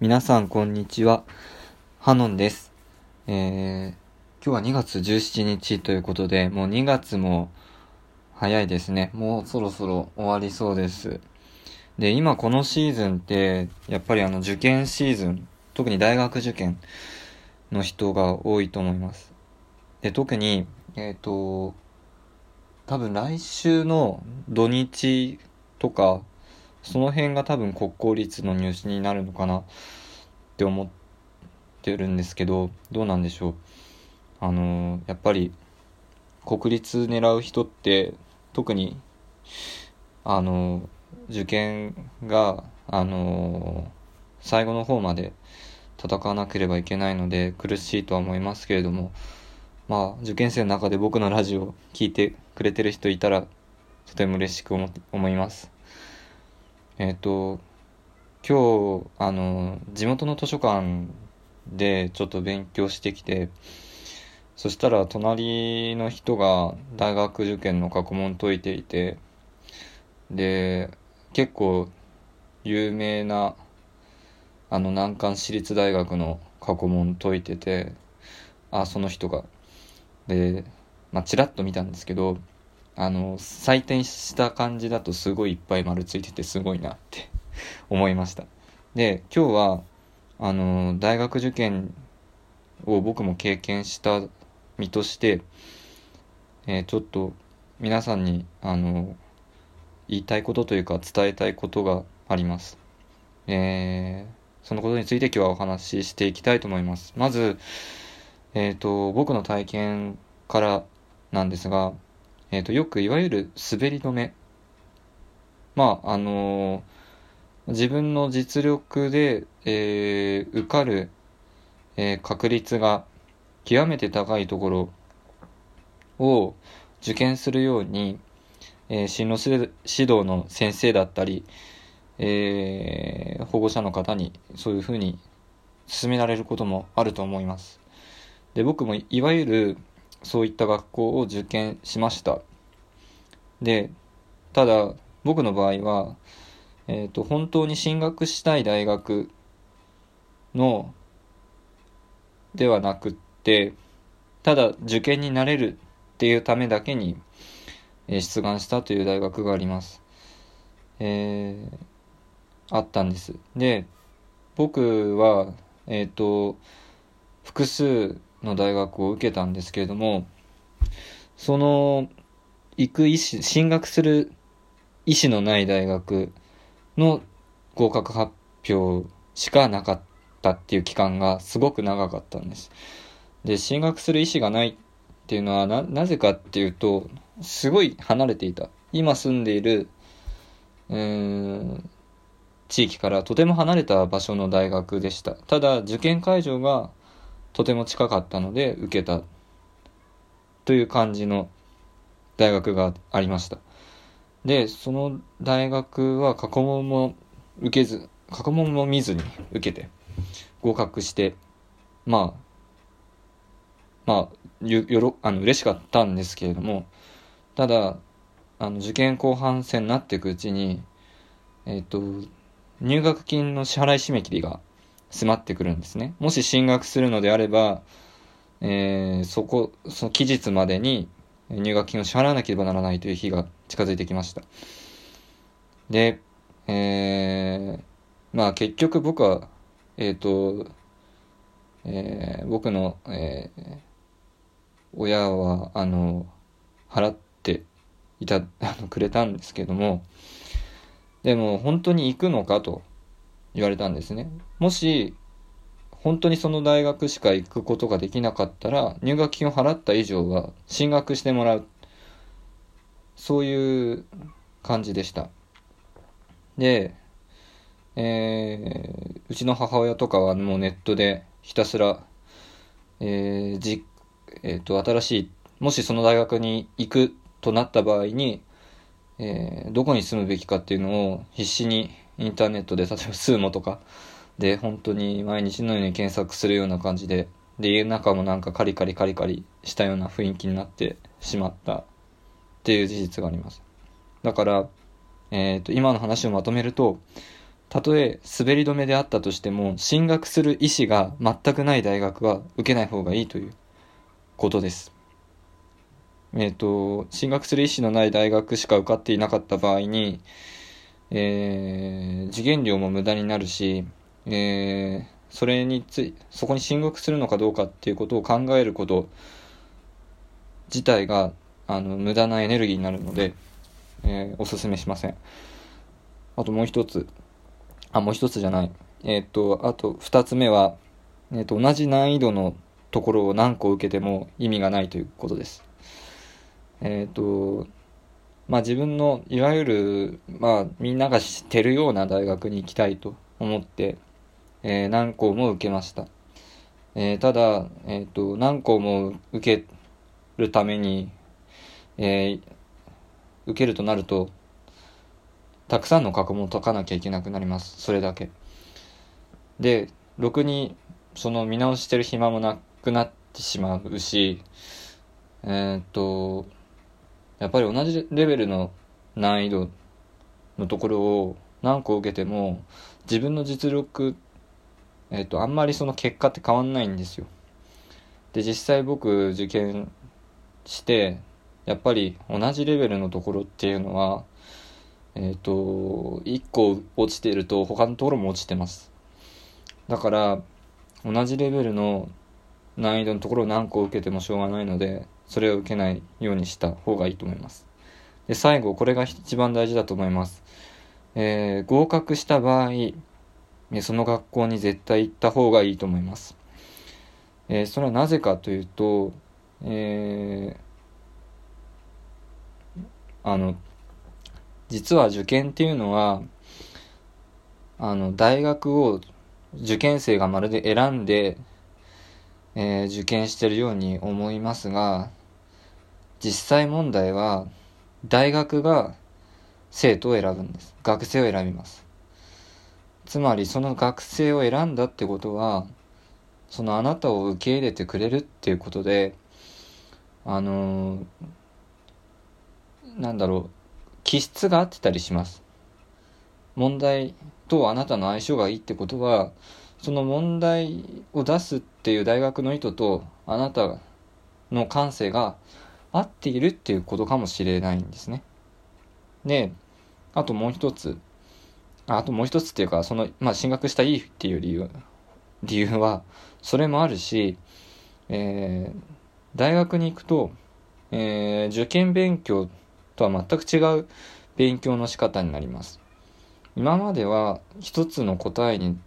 皆さんこんにちは。ハノンです。えー、今日は2月17日ということで、もう2月も早いですね。もうそろそろ終わりそうです。で、今このシーズンって、やっぱりあの受験シーズン、特に大学受験の人が多いと思います。で、特に、えっ、ー、と、多分来週の土日とか、その辺が多分国公立の入試になるのかなって思ってるんですけど、どうなんでしょう。あのやっぱり国立狙う人って特にあの受験があの最後の方まで戦わなければいけないので苦しいとは思いますけれどもまあ受験生の中で僕のラジオを聴いてくれてる人いたらとても嬉しく思います。えっ、ー、と、今日、あの、地元の図書館でちょっと勉強してきて、そしたら隣の人が大学受験の過去問解いていて、で、結構有名な、あの、難関私立大学の過去問解いてて、あ、その人が。で、まあ、ちらっと見たんですけど、あの、採点した感じだとすごいいっぱい丸ついててすごいなって 思いました。で、今日は、あの、大学受験を僕も経験した身として、えー、ちょっと皆さんに、あの、言いたいことというか伝えたいことがあります。えー、そのことについて今日はお話ししていきたいと思います。まず、えっ、ー、と、僕の体験からなんですが、えっ、ー、と、よくいわゆる滑り止め。まあ、あのー、自分の実力で、えー、受かる、えー、確率が極めて高いところを受験するように、えー、進路指導の先生だったり、えー、保護者の方にそういうふうに勧められることもあると思います。で、僕もいわゆるそういった学校を受験しました。で、ただ、僕の場合は、えっ、ー、と、本当に進学したい大学の、ではなくって、ただ受験になれるっていうためだけに、えー、出願したという大学があります。えー、あったんです。で、僕は、えっ、ー、と、複数の大学を受けたんですけれども、その、行く意思、進学する意思のない大学の合格発表しかなかったっていう期間がすごく長かったんです。で、進学する意思がないっていうのはな、なぜかっていうと、すごい離れていた。今住んでいる、うーん、地域からとても離れた場所の大学でした。ただ、受験会場がとても近かったので受けたという感じの大学がありました。で、その大学は過去問も受けず、過去問も見ずに受けて合格して、まあ、まあ、よ、よろ、あの、嬉しかったんですけれども、ただ、あの、受験後半戦になっていくうちに、えっ、ー、と、入学金の支払い締め切りが迫ってくるんですね。もし進学するのであれば、えー、そこ、その期日までに入学金を支払わなければならないという日が近づいてきました。で、えー、まあ結局僕は、えっ、ー、と、えー、僕の、えー、親は、あの、払っていた、あの、くれたんですけども、でも本当に行くのかと言われたんですね。もし、本当にその大学しか行くことができなかったら、入学金を払った以上は進学してもらう。そういう感じでした。で、えー、うちの母親とかはもうネットでひたすら、えー、じ、えっ、ー、と、新しい、もしその大学に行くとなった場合に、えー、どこに住むべきかっていうのを必死にインターネットで、例えばスーモとかで、本当に毎日のように検索するような感じで、で、家の中もなんかカリカリカリカリしたような雰囲気になってしまったっていう事実があります。だから、えっ、ー、と、今の話をまとめると、たとえ滑り止めであったとしても、進学する意思が全くない大学は受けない方がいいということです。えっ、ー、と、進学する意思のない大学しか受かっていなかった場合に、えー、受験料も無駄になるし、えー、それについ、そこに進学するのかどうかっていうことを考えること自体が、あの、無駄なエネルギーになるので、えー、おすすめしません。あともう一つ、あ、もう一つじゃない。えっ、ー、と、あと二つ目は、えっ、ー、と、同じ難易度のところを何個受けても意味がないということです。えっ、と、まあ自分の、いわゆる、まあみんなが知ってるような大学に行きたいと思って、えー、何校も受けました。えー、ただ、えっ、と、何校も受けるために、え受けるとなると、たくさんの過去も解かなきゃいけなくなります。それだけ。で、ろくに、その見直してる暇もなくなってしまうし、えー、っと、やっぱり同じレベルの難易度のところを何個受けても自分の実力、えっ、と、あんまりその結果って変わんないんですよ。で、実際僕受験して、やっぱり同じレベルのところっていうのは、えっ、と、1個落ちてると他のところも落ちてます。だから、同じレベルの難易度のところを何個受けてもしょうがないので、それを受けないようにした方がいいと思います。で、最後、これが一番大事だと思います。えー、合格した場合、その学校に絶対行った方がいいと思います。えー、それはなぜかというと、えー、あの、実は受験っていうのは、あの、大学を受験生がまるで選んで、えー、受験してるように思いますが、実際問題は大学が生徒を選ぶんです。学生を選びます。つまりその学生を選んだってことはそのあなたを受け入れてくれるっていうことであのー、なんだろう気質が合ってたりします。問題とあなたの相性がいいってことはその問題を出すっていう大学の意図とあなたの感性が合っているっていうことかもしれないんですね。で、あともう一つ、あともう一つっていうか、その、まあ、進学したいいっていう理由、理由は、それもあるし、えー、大学に行くと、えー、受験勉強とは全く違う勉強の仕方になります。今までは一つの答えに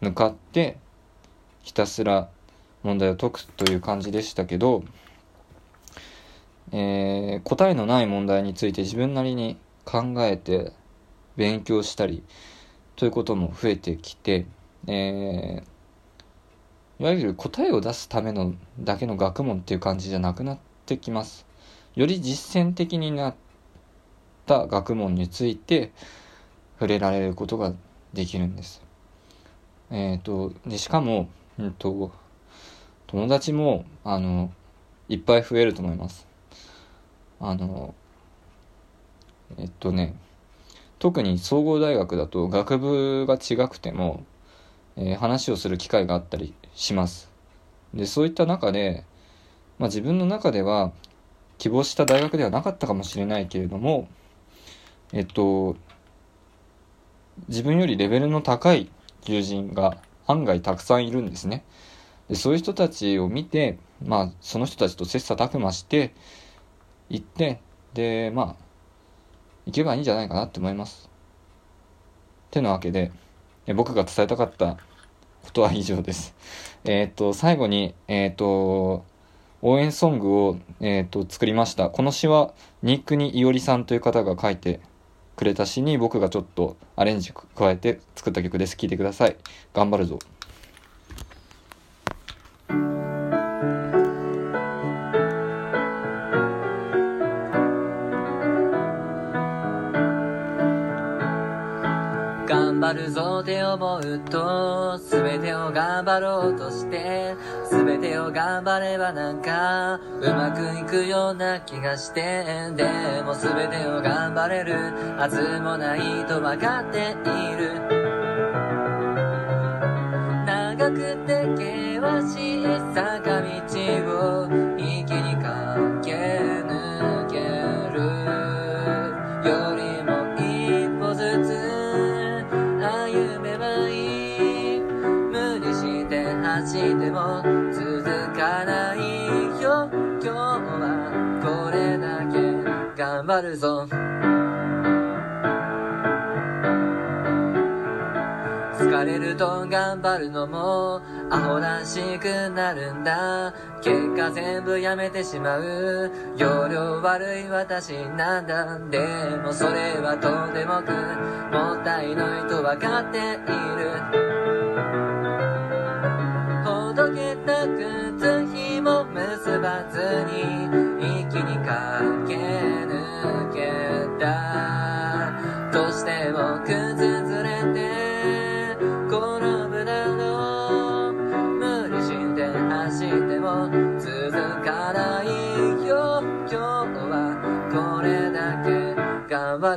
向かってひたすら問題を解くという感じでしたけど、えー、答えのない問題について自分なりに考えて勉強したりということも増えてきて、えー、いわゆる答えを出すためのだけの学問っていう感じじゃなくなってきます。より実践的になった学問について触れられることができるんです。えっ、ー、と、で、しかも、うんと、友達も、あの、いっぱい増えると思います。あの、えっとね、特に総合大学だと学部が違くても、えー、話をする機会があったりします。で、そういった中で、まあ自分の中では希望した大学ではなかったかもしれないけれども、えっと、自分よりレベルの高い友人が案外たくさんいるんですね。でそういう人たちを見て、まあその人たちと切磋琢磨して、行って、で、まあ、行けばいいんじゃないかなって思います。ってなわけで、僕が伝えたかったことは以上です。えっ、ー、と、最後に、えっ、ー、と、応援ソングを、え、ー、と、作りました。この詩は、ニックニイオリさんという方が書いてくれた詩に僕がちょっとアレンジ加えて作った曲です。聴いてください。頑張るぞ。頑張るぞって思うと全てを頑張ろうとして全てを頑張ればなんかうまくいくような気がしてでも全てを頑張れるはずもないとわかっている。長くて険しい坂道け頑張るぞ疲れると頑張るのもアホらしくなるんだ。結果全部やめてしまう。容量悪い私なんだ。でもそれはとんでもくもったいないと分かっている。ほどけた靴ひも結ばずに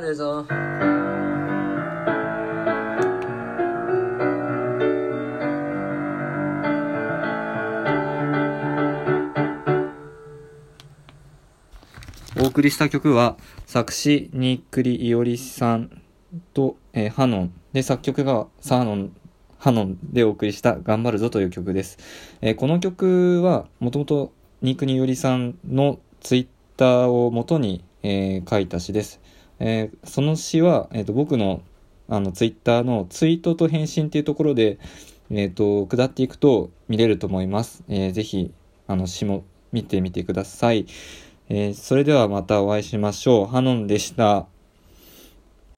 け頑張るぞお送りした曲は、作詞、にっくりいおりさんと、えーハノン。で、作曲がサーノン、ハノンでお送りした頑張るぞという曲です。えーこの曲は、もともと、にっくりいおりさんのツイッターを元に、えー書いた詩です。えーその詩は、えーと僕のあのツイッターのツイートと返信っていうところで、えっ、と、下っていくと見れると思います。えーぜひ、あの詩も見てみてください。えーそれではまたお会いしましょう。ハノンでした。